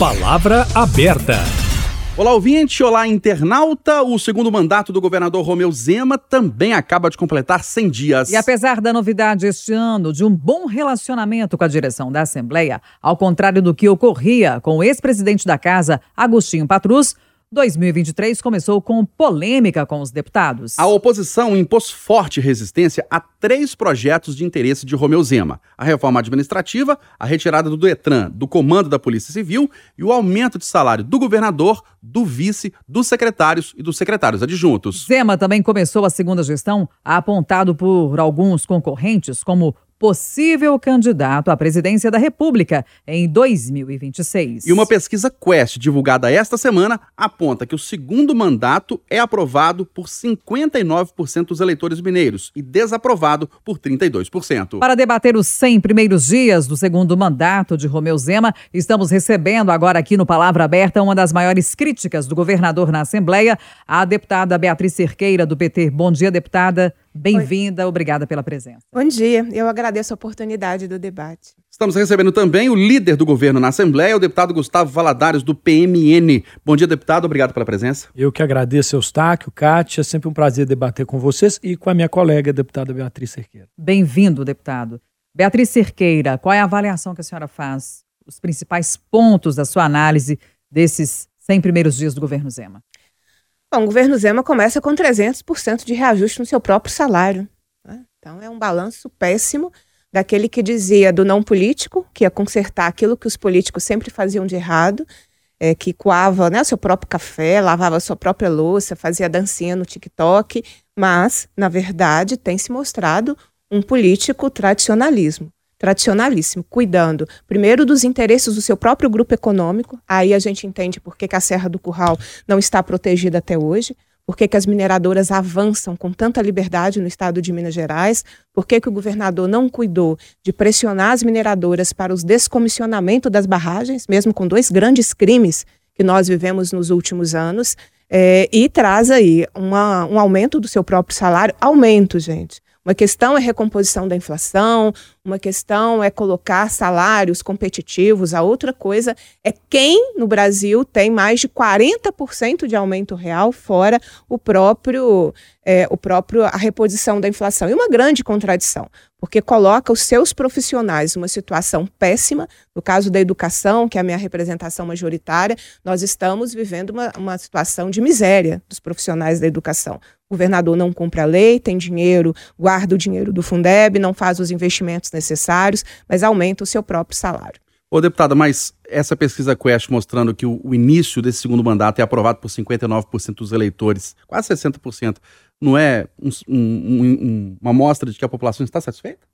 Palavra aberta. Olá, ouvinte, olá, internauta. O segundo mandato do governador Romeu Zema também acaba de completar 100 dias. E apesar da novidade este ano de um bom relacionamento com a direção da Assembleia, ao contrário do que ocorria com o ex-presidente da casa, Agostinho Patrus, 2023 começou com polêmica com os deputados. A oposição impôs forte resistência a três projetos de interesse de Romeu Zema: a reforma administrativa, a retirada do Detran do comando da Polícia Civil e o aumento de salário do governador, do vice, dos secretários e dos secretários adjuntos. Zema também começou a segunda gestão apontado por alguns concorrentes como possível candidato à presidência da República em 2026. E uma pesquisa Quest divulgada esta semana aponta que o segundo mandato é aprovado por 59% dos eleitores mineiros e desaprovado por 32%. Para debater os 100 primeiros dias do segundo mandato de Romeu Zema, estamos recebendo agora aqui no Palavra Aberta uma das maiores críticas do governador na Assembleia, a deputada Beatriz Cerqueira, do PT. Bom dia, deputada. Bem-vinda, obrigada pela presença. Bom dia, eu agradeço a oportunidade do debate. Estamos recebendo também o líder do governo na Assembleia, o deputado Gustavo Valadares, do PMN. Bom dia, deputado, obrigado pela presença. Eu que agradeço, Eustáquio, Kátia, é sempre um prazer debater com vocês e com a minha colega, a deputada Beatriz Cerqueira. Bem-vindo, deputado. Beatriz Cerqueira, qual é a avaliação que a senhora faz, os principais pontos da sua análise desses 100 primeiros dias do governo Zema? Bom, o governo Zema começa com 300% de reajuste no seu próprio salário. Né? Então é um balanço péssimo daquele que dizia do não político, que ia consertar aquilo que os políticos sempre faziam de errado, é, que coava né, o seu próprio café, lavava a sua própria louça, fazia dancinha no TikTok, mas, na verdade, tem se mostrado um político tradicionalismo tradicionalíssimo, cuidando primeiro dos interesses do seu próprio grupo econômico. Aí a gente entende por que, que a Serra do Curral não está protegida até hoje, por que, que as mineradoras avançam com tanta liberdade no estado de Minas Gerais, por que, que o governador não cuidou de pressionar as mineradoras para os descomissionamento das barragens, mesmo com dois grandes crimes que nós vivemos nos últimos anos, é, e traz aí uma, um aumento do seu próprio salário. Aumento, gente. Uma questão é recomposição da inflação, uma questão é colocar salários competitivos, a outra coisa é quem no Brasil tem mais de 40% de aumento real, fora o próprio, é, o próprio a reposição da inflação. E uma grande contradição, porque coloca os seus profissionais numa situação péssima. No caso da educação, que é a minha representação majoritária, nós estamos vivendo uma, uma situação de miséria dos profissionais da educação. O governador não cumpre a lei, tem dinheiro, guarda o dinheiro do Fundeb, não faz os investimentos necessários, mas aumenta o seu próprio salário. Ô, deputada, mas essa pesquisa Quest mostrando que o, o início desse segundo mandato é aprovado por 59% dos eleitores, quase 60%, não é um, um, um, uma mostra de que a população está satisfeita?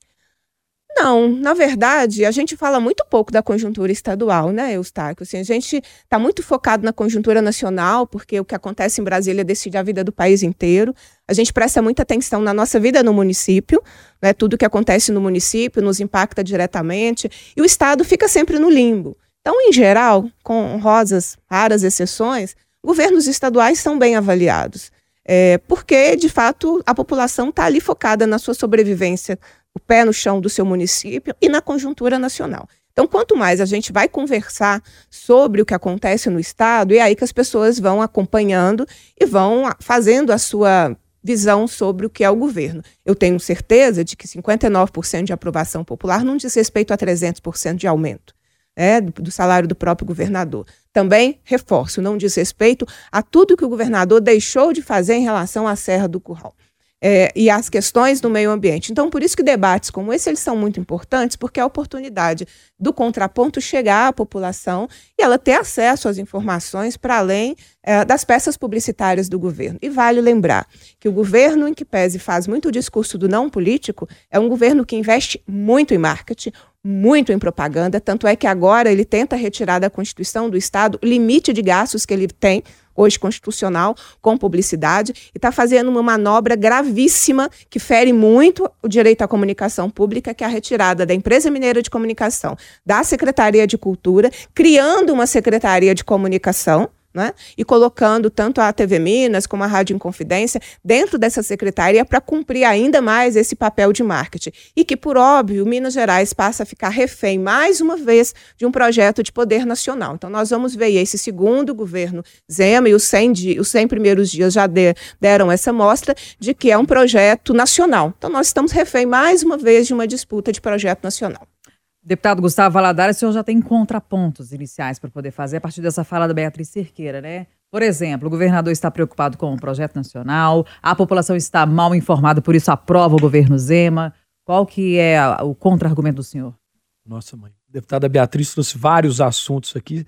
Não, na verdade, a gente fala muito pouco da conjuntura estadual, né, Eustáquio? Assim, a gente está muito focado na conjuntura nacional, porque o que acontece em Brasília decide a vida do país inteiro. A gente presta muita atenção na nossa vida no município, né? tudo que acontece no município nos impacta diretamente, e o Estado fica sempre no limbo. Então, em geral, com honrosas, raras exceções, governos estaduais são bem avaliados. É, porque, de fato, a população está ali focada na sua sobrevivência o pé no chão do seu município e na conjuntura nacional. Então, quanto mais a gente vai conversar sobre o que acontece no Estado, é aí que as pessoas vão acompanhando e vão fazendo a sua visão sobre o que é o governo. Eu tenho certeza de que 59% de aprovação popular não diz respeito a 300% de aumento né, do, salário do próprio governador. Também, reforço, não diz respeito a tudo que o governador deixou de fazer em relação à Serra do Curral é, e as questões do meio ambiente. Então, por isso que debates como esse eles são muito importantes, porque é a oportunidade do contraponto chegar à população e ela ter acesso às informações para além é, das peças publicitárias do governo. E vale lembrar que o governo, em que pese faz muito discurso do não político, é um governo que investe muito em marketing, muito em propaganda, tanto é que agora ele tenta retirar da Constituição do Estado o limite de gastos que ele tem hoje constitucional, com publicidade, e está fazendo uma manobra gravíssima que fere muito o direito à comunicação pública, que é a retirada da Empresa Mineira de Comunicação, da Secretaria de Cultura, criando uma Secretaria de Comunicação, né? e colocando tanto a TV Minas como a Rádio Inconfidência dentro dessa secretaria para cumprir ainda mais esse papel de marketing. E que, por óbvio, Minas Gerais passa a ficar refém, mais uma vez, de um projeto de poder nacional. Então, nós vamos ver esse segundo governo Zema e os 100, os 100 primeiros dias já de, deram essa mostra de que é um projeto nacional. Então, nós estamos refém, mais uma vez, de uma disputa de projeto nacional. Deputado Gustavo Valadares, o senhor já tem contrapontos iniciais para poder fazer a partir dessa fala da Beatriz Cerqueira, né? Por exemplo, o governador está preocupado com o projeto nacional, a população está mal informada, por isso aprova o governo Zema. Qual que é o contra-argumento do senhor? Nossa, mãe. Deputada Beatriz trouxe vários assuntos aqui.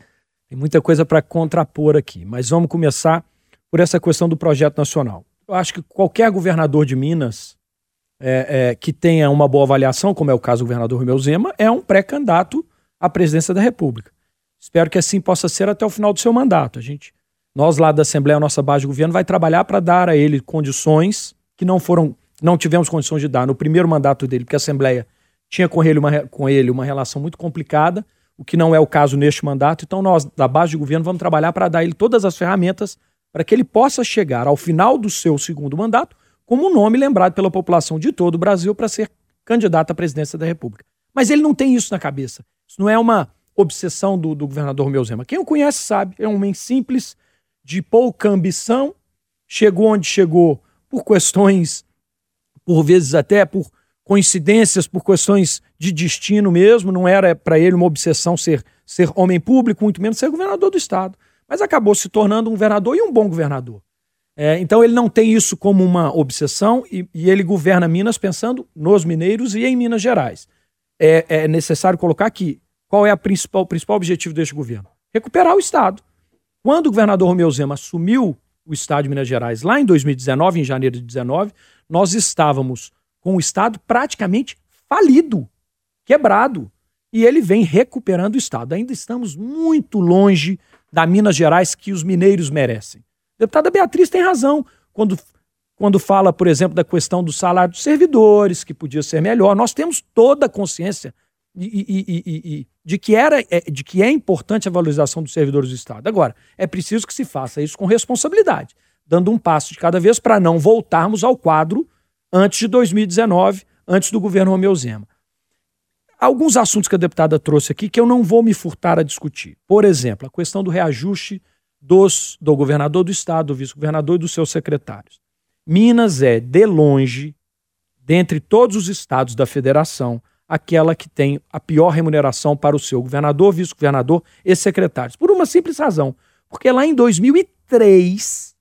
Tem muita coisa para contrapor aqui. Mas vamos começar por essa questão do projeto nacional. Eu acho que qualquer governador de Minas é, é, que tenha uma boa avaliação, como é o caso do governador Romeu Zema, é um pré-candidato à presidência da República. Espero que assim possa ser até o final do seu mandato. A gente, nós lá da Assembleia, a nossa base de governo, vai trabalhar para dar a ele condições que não foram, não tivemos condições de dar no primeiro mandato dele, porque a Assembleia tinha com ele uma, com ele uma relação muito complicada, o que não é o caso neste mandato. Então, nós, da base de governo, vamos trabalhar para dar ele todas as ferramentas para que ele possa chegar ao final do seu segundo mandato como um nome lembrado pela população de todo o Brasil para ser candidato à presidência da República. Mas ele não tem isso na cabeça. Isso não é uma obsessão do, do governador Romeu Zema. Quem o conhece sabe, é um homem simples, de pouca ambição, chegou onde chegou por questões, por vezes até por coincidências, por questões de destino mesmo. Não era para ele uma obsessão ser, ser homem público, muito menos ser governador do Estado. Mas acabou se tornando um governador e um bom governador. É, então ele não tem isso como uma obsessão e, e, ele governa Minas pensando nos mineiros e em Minas Gerais. É, é necessário colocar aqui qual é principal, o principal objetivo deste governo: recuperar o Estado. Quando o governador Romeu Zema assumiu o Estado de Minas Gerais, lá em 2019, em janeiro de 2019, nós estávamos com o Estado praticamente falido, quebrado. E ele vem recuperando o Estado. Ainda estamos muito longe da Minas Gerais que os mineiros merecem. Deputada Beatriz tem razão quando, quando fala, por exemplo, da questão do salário dos servidores, que podia ser melhor. Nós temos toda a consciência de, de, de, que era, é, de que é importante a valorização dos servidores do Estado. Agora, é preciso que se faça isso com responsabilidade, dando um passo de cada vez para não voltarmos ao quadro antes de 2019, antes do governo Romeu Zema. Alguns assuntos que a deputada trouxe aqui que eu não vou me furtar a discutir. Por exemplo, a questão do reajuste dos, do governador do estado, do vice-governador e dos seus secretários. Minas é, de longe, dentre todos os estados da federação, aquela que tem a pior remuneração para o seu governador, vice-governador e secretários. Por uma simples razão. Porque lá em 2003,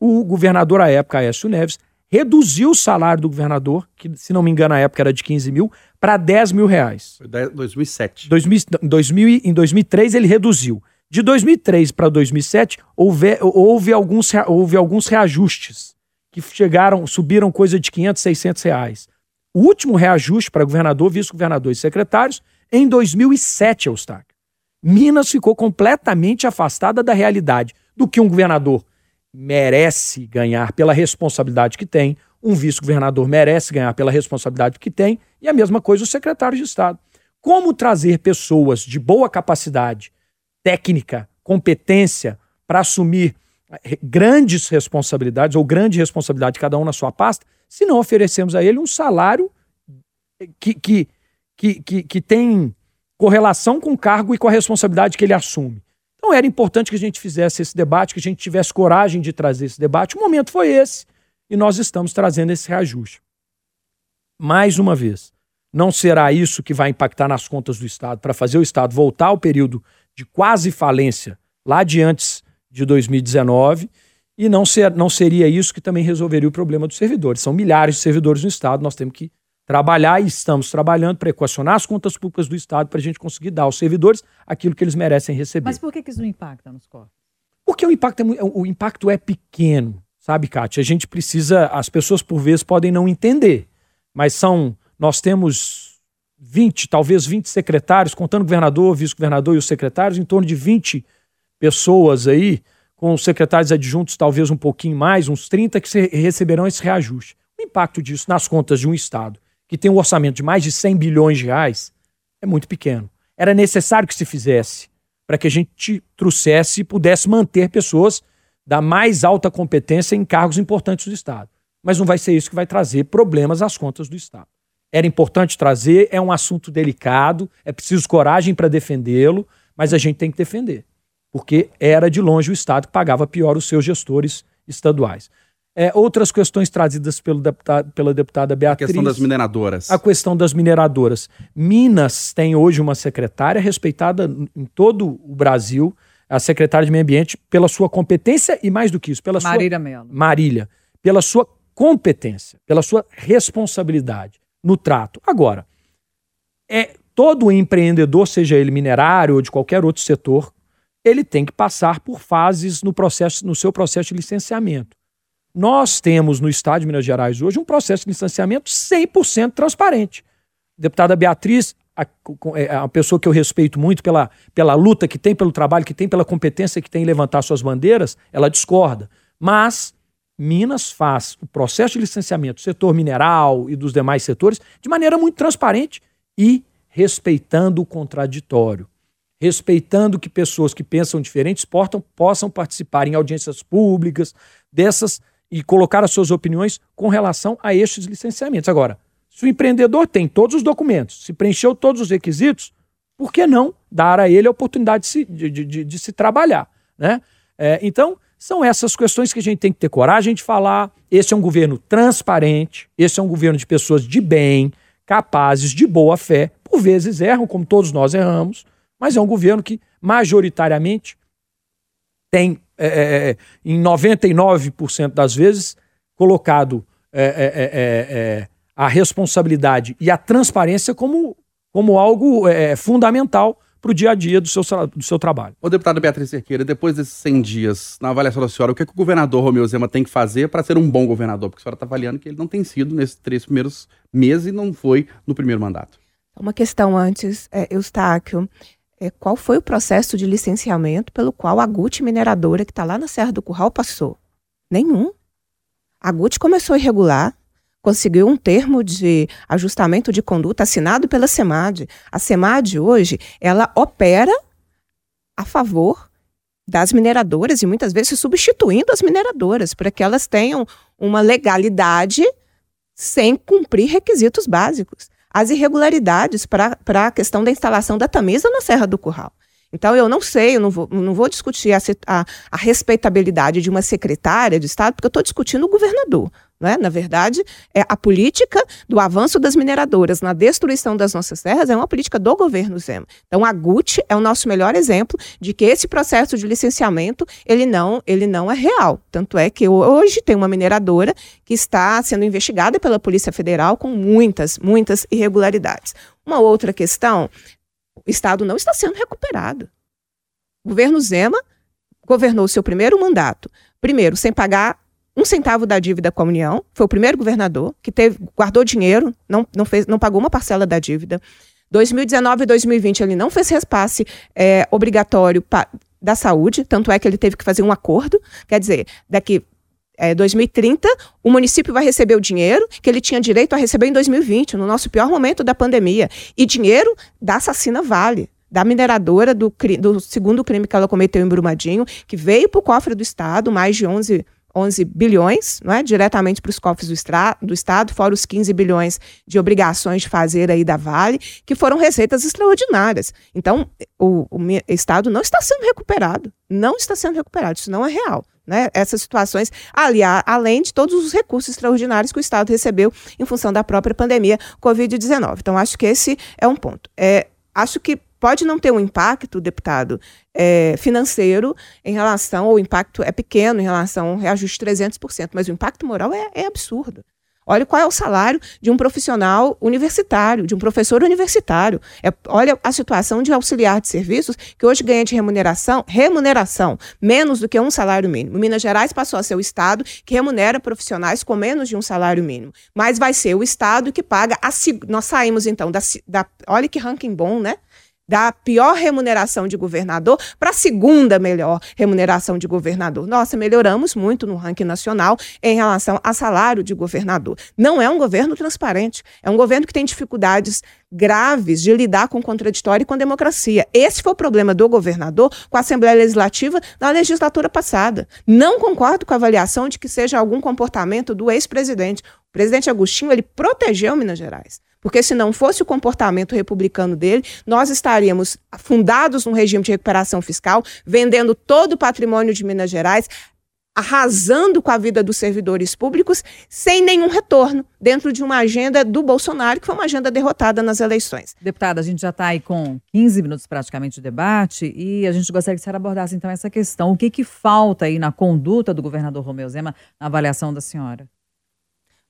o governador à época, Aécio Neves, reduziu o salário do governador, que se não me engano, na época era de 15 mil, para 10 mil reais. Foi 2007. 2000, 2000, em 2003 ele reduziu. De 2003 para 2007, houve, houve, alguns, houve alguns reajustes que chegaram, subiram coisa de 500, 600 reais. O último reajuste para governador, vice-governador e secretários em 2007, Eustáquio. Minas ficou completamente afastada da realidade do que um governador merece ganhar pela responsabilidade que tem, um vice-governador merece ganhar pela responsabilidade que tem, e a mesma coisa o secretário de Estado. Como trazer pessoas de boa capacidade, técnica, competência para assumir eh, grandes responsabilidades ou grande responsabilidade, cada um na sua pasta, se não oferecemos a ele um salário que, que, que, que, que tem correlação com o cargo e com a responsabilidade que ele assume. Então era importante que a gente fizesse esse debate, que a gente tivesse coragem de trazer esse debate. O momento foi esse e nós estamos trazendo esse reajuste. Mais uma vez, não será isso que vai impactar nas contas do Estado para fazer o Estado voltar ao período de quase falência lá de antes de 2019 e não, ser, não seria isso que também resolveria o problema dos servidores. São milhares de servidores no Estado, nós temos que trabalhar e estamos trabalhando para equacionar as contas públicas do Estado para a gente conseguir dar aos servidores aquilo que eles merecem receber. Mas por que, que isso não impacta nos corpos? Porque o impacto, é, o impacto é pequeno, sabe, Kátia? A gente precisa, as pessoas por vezes podem não entender, mas são, nós temos 20, talvez 20 secretários, contando governador, vice-governador e os secretários, em torno de 20 pessoas aí, com os secretários adjuntos talvez um pouquinho mais, uns 30 que receberão esse reajuste. O impacto disso nas contas de um Estado que tem um orçamento de mais de 100 bilhões de reais é muito pequeno. Era necessário que se fizesse para que a gente trouxesse e pudesse manter pessoas da mais alta competência em cargos importantes do Estado. Mas não vai ser isso que vai trazer problemas às contas do Estado. Era importante trazer, é um assunto delicado, é preciso coragem para defendê-lo, mas a gente tem que defender, porque era de longe o Estado que pagava pior os seus gestores estaduais. É, outras questões trazidas pelo deputado, pela deputada Beatriz. A questão das mineradoras. A questão das mineradoras. Minas tem hoje uma secretária respeitada em todo o Brasil, a secretária de Meio Ambiente, pela sua competência e mais do que isso, pela Marília sua. Mello. Marília. Pela sua competência, pela sua responsabilidade no trato. Agora, é todo empreendedor, seja ele minerário ou de qualquer outro setor, ele tem que passar por fases no processo, no seu processo de licenciamento. Nós temos no Estado de Minas Gerais hoje um processo de licenciamento 100% transparente. Deputada Beatriz, a, é, a pessoa que eu respeito muito pela, pela luta que tem, pelo trabalho que tem, pela competência que tem em levantar suas bandeiras, ela discorda. Mas Minas faz o processo de licenciamento do setor mineral e dos demais setores de maneira muito transparente e respeitando o contraditório respeitando que pessoas que pensam diferentes portam, possam participar em audiências públicas dessas e colocar as suas opiniões com relação a estes licenciamentos. Agora, se o empreendedor tem todos os documentos, se preencheu todos os requisitos, por que não dar a ele a oportunidade de se, de, de, de se trabalhar? Né? É, então, são essas questões que a gente tem que ter coragem de falar. Esse é um governo transparente, esse é um governo de pessoas de bem, capazes, de boa fé. Por vezes erram, como todos nós erramos, mas é um governo que, majoritariamente, tem é, é, é, em 99% das vezes, colocado é, é, a responsabilidade e a transparência como, como algo fundamental para o dia a dia do seu, do seu trabalho. Ô, deputado Beatriz Cerqueira, depois desses 100 dias, na avaliação da senhora, o que, é que o governador Romeu Zema tem que fazer para ser um bom governador? Porque a senhora está avaliando que ele não tem sido nesses três primeiros meses e não foi no primeiro mandato. Uma questão antes, é, Eustáquio é, qual foi o processo de licenciamento pelo qual a Gucci mineradora, que está lá na Serra do Curral, passou? Nenhum. A Gucci começou irregular, conseguiu um termo de ajustamento de conduta assinado pela SEMAD. A SEMAD hoje, ela opera a favor das mineradoras e muitas vezes substituindo as mineradoras para que elas tenham uma legalidade sem cumprir requisitos básicos as irregularidades para a questão da instalação da Tamisa na Serra do Curral. Então, eu não sei, eu não vou, não vou discutir a, a, a respeitabilidade de uma secretária de Estado, porque eu estou discutindo o governador. Né? Na verdade, é a política do avanço das mineradoras na destruição das nossas terras é uma política do governo Zema. Então, a GUT é o nosso melhor exemplo de que esse processo de licenciamento ele não, ele não é real. Tanto é que hoje tem uma mineradora que está sendo investigada pela Polícia Federal com muitas, muitas irregularidades. Uma outra questão, o Estado não está sendo recuperado. O governo Zema governou seu primeiro mandato, primeiro sem pagar um centavo da dívida com a União, foi o primeiro governador que teve, guardou dinheiro, não, não, fez, não pagou uma parcela da dívida. 2019 e 2020 ele não fez repasse é, obrigatório pa, da saúde, tanto é que ele teve que fazer um acordo. Quer dizer, daqui é, 2030, o município vai receber o dinheiro que ele tinha direito a receber em 2020, no nosso pior momento da pandemia. E dinheiro da assassina Vale da mineradora do, do segundo crime que ela cometeu em Brumadinho, que veio para o cofre do Estado, mais de 11 11 bilhões, não é? diretamente para os cofres do, do, Estado, fora os 15 bilhões de obrigações de fazer aí da Vale, que foram receitas extraordinárias. Então, o, o Estado não está sendo recuperado, não está sendo recuperado, isso não é real. Né? Essas situações, aliás, além de todos os recursos extraordinários que o Estado recebeu em função da própria pandemia Covid-19. Então, acho que esse é um ponto. É, acho que pode não ter um impacto, deputado, é, financeiro em relação, ou o impacto é pequeno em relação ao reajuste de 300%, mas o impacto moral é, é absurdo. Olha qual é o salário de um profissional universitário, de um professor universitário. É, olha a situação de auxiliar de serviços, que hoje ganha de remuneração, remuneração, menos do que um salário mínimo. Minas Gerais passou a ser o Estado que remunera profissionais com menos de um salário mínimo. Mas vai ser o Estado que paga a. Nós saímos, então, da. da olha que ranking bom, né? Da pior remuneração de governador para a segunda melhor remuneração de governador. Nossa, melhoramos muito no ranking nacional em relação a salário de governador. Não é um governo transparente, é um governo que tem dificuldades graves de lidar com o contraditório e com a democracia. Esse foi o problema do governador com a Assembleia Legislativa na legislatura passada. Não concordo com a avaliação de que seja algum comportamento do ex-presidente. O presidente Agostinho, ele protegeu Minas Gerais. Porque se não fosse o comportamento republicano dele, nós estaríamos fundados num regime de recuperação fiscal, vendendo todo o patrimônio de Minas Gerais, arrasando com a vida dos servidores públicos, sem nenhum retorno, dentro de uma agenda do Bolsonaro, que foi uma agenda derrotada nas eleições. Deputada, a gente já está aí com 15 minutos praticamente de debate e a gente gostaria que você abordasse então essa questão. O que, que falta aí na conduta do governador Romeu Zema, na avaliação da senhora?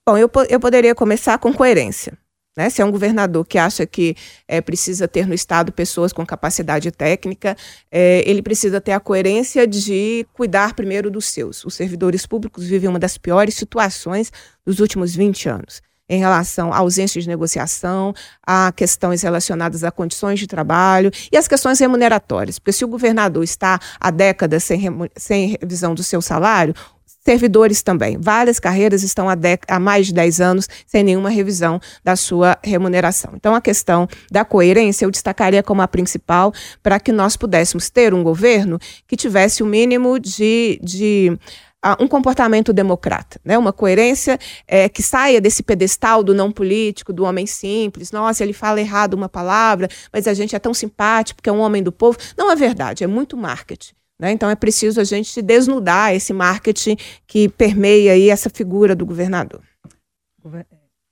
Bom, eu, eu poderia começar com coerência. Né? Se é um governador que acha que é, precisa ter no Estado pessoas com capacidade técnica, é, ele precisa ter a coerência de cuidar primeiro dos seus. Os servidores públicos vivem uma das piores situações dos últimos 20 anos em relação à ausência de negociação, a questões relacionadas a condições de trabalho e as questões remuneratórias. Porque se o governador está há décadas sem, sem revisão do seu salário, servidores também. Várias carreiras estão há, há, mais de 10 anos sem nenhuma revisão da sua remuneração. Então, a questão da coerência eu destacaria como a principal para que nós pudéssemos ter um governo que tivesse o mínimo de. de uh, um comportamento democrata, né? uma coerência é, que saia desse pedestal do não político, do homem simples. Nossa, ele fala errado uma palavra, mas a gente é tão simpático porque é um homem do povo. Não é verdade, é muito marketing. Né? Então é preciso a gente desnudar esse marketing que permeia aí essa figura do governador. Deputado,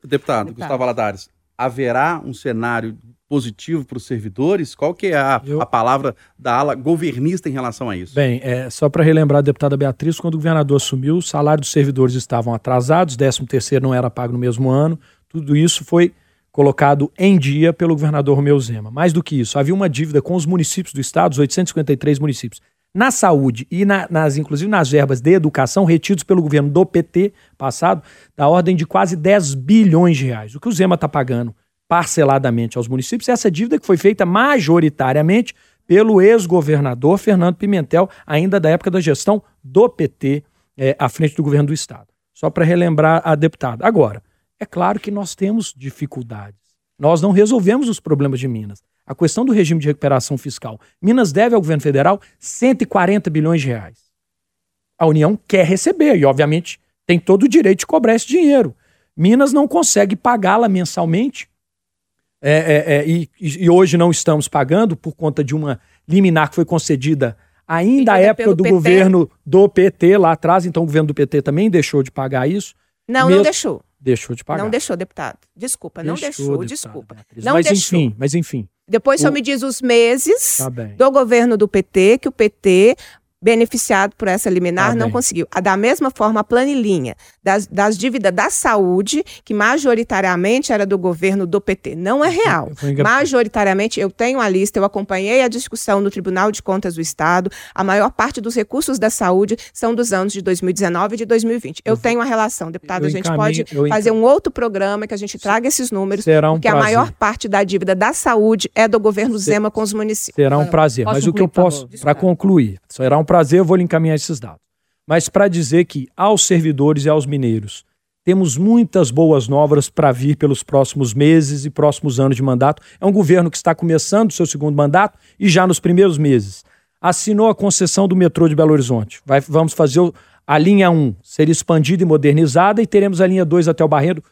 Deputado. Gustavo Aladares, haverá um cenário positivo para os servidores? Qual que é a, Eu... a, palavra da ala governista em relação a isso? Bem, é, só para relembrar a deputada Beatriz, quando o governador assumiu, o salário dos servidores estavam atrasados, 13 terceiro não era pago no mesmo ano, tudo isso foi colocado em dia pelo governador Romeu Zema. Mais do que isso, havia uma dívida com os municípios do estado, os 853 municípios, na saúde e na, nas, inclusive nas verbas de educação retidos pelo governo do PT passado, da ordem de quase 10 bilhões de reais. O que o Zema está pagando parceladamente aos municípios é essa dívida que foi feita majoritariamente pelo ex-governador Fernando Pimentel, ainda da época da gestão do PT é, à frente do governo do Estado. Só para relembrar a deputada. Agora, é claro que nós temos dificuldades. Nós não resolvemos os problemas de Minas a questão do regime de recuperação fiscal. Minas deve ao governo federal 140 bilhões de reais. A União quer receber e, obviamente, tem todo o direito de cobrar esse dinheiro. Minas não consegue pagá-la mensalmente é, é, é, e, e, hoje não estamos pagando por conta de uma liminar que foi concedida ainda à época do PT. governo do PT lá atrás. Então, o governo do PT também deixou de pagar isso. Não, Mesmo... não deixou. Deixou de pagar. Não deixou, deputado. Desculpa, não deixou, desculpa. Não mas deixou. enfim, mas enfim. Depois o... só me diz os meses tá do governo do PT, que o PT beneficiado por essa liminar, ah, não conseguiu. Da mesma forma, a planilhinha das, das dívidas da saúde, que majoritariamente era do governo do PT, não é real. Majoritariamente, eu tenho a lista, eu acompanhei a discussão no Tribunal de Contas do Estado, a maior parte dos recursos da saúde são dos anos de 2019 e de 2020. Eu, eu tenho a relação, deputado, a gente pode fazer um outro programa que a gente traga esses números, Será um porque prazer. a maior parte da dívida da saúde é do governo Zema com os municípios. Será um prazer, mas o que eu posso, para concluir, será um prazer, eu vou lhe encaminhar esses dados. Mas para dizer que aos servidores e aos mineiros temos muitas boas novas para vir pelos próximos meses e próximos anos de mandato. É um governo que está começando o seu segundo mandato e já nos primeiros meses assinou a concessão do metrô de Belo Horizonte. Vai, vamos fazer a linha 1 ser expandida e modernizada e teremos a linha 2 até o Barreiro,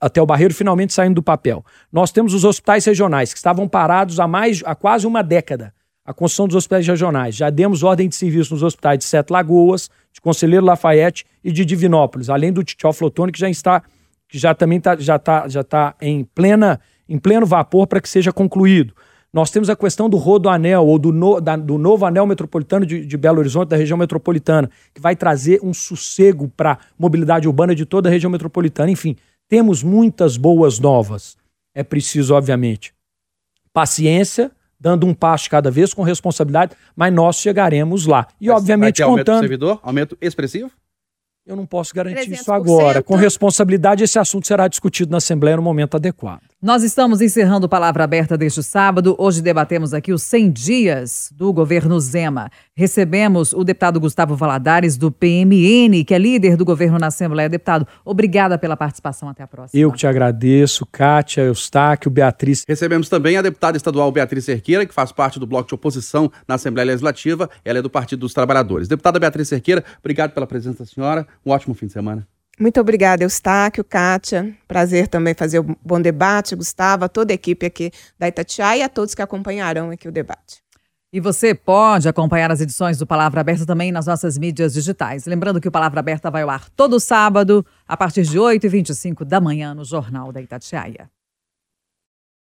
até o Barreiro finalmente saindo do papel. Nós temos os hospitais regionais que estavam parados há mais há quase uma década a construção dos hospitais regionais. Já demos ordem de serviço nos hospitais de Sete Lagoas, de Conselheiro Lafayette e de Divinópolis, além do Titió Flotone, que já está, que já também tá, já está já tá em, plena, em pleno vapor para que seja concluído. Nós temos a questão do Rodoanel, ou do, no, da, do novo anel metropolitano de, de, Belo Horizonte, da região metropolitana, que vai trazer um sossego para a mobilidade urbana de toda a região metropolitana. Enfim, temos muitas boas novas. É preciso, obviamente, paciência, dando um passo cada vez com responsabilidade, mas nós chegaremos lá. E, mas obviamente, vai ter contando. Aumento do servidor? Aumento expressivo? Eu não posso garantir 300%. isso agora. Com responsabilidade, esse assunto será discutido na Assembleia no momento adequado. Nós estamos encerrando Palavra Aberta deste sábado. Hoje debatemos aqui os 100 dias do governo Zema. Recebemos o deputado Gustavo Valadares, do PMN, que é líder do governo na Assembleia. Deputado, obrigada pela participação. Até a próxima. Eu que te agradeço, Kátia, Eustáquio, Beatriz. Recebemos também a deputada estadual Beatriz Cerqueira, que faz parte do bloco de oposição na Assembleia Legislativa. Ela é do Partido dos Trabalhadores. Deputada Beatriz Cerqueira, obrigado pela presença da senhora. Um ótimo fim de semana. Muito obrigada, Eustáquio, Kátia. Prazer também fazer o bom debate, Gustavo, a toda a equipe aqui da Itatiaia e a todos que acompanharão aqui o debate. E você pode acompanhar as edições do Palavra Aberta também nas nossas mídias digitais. Lembrando que o Palavra Aberta vai ao ar todo sábado, a partir de 8h25 da manhã, no Jornal da Itatiaia.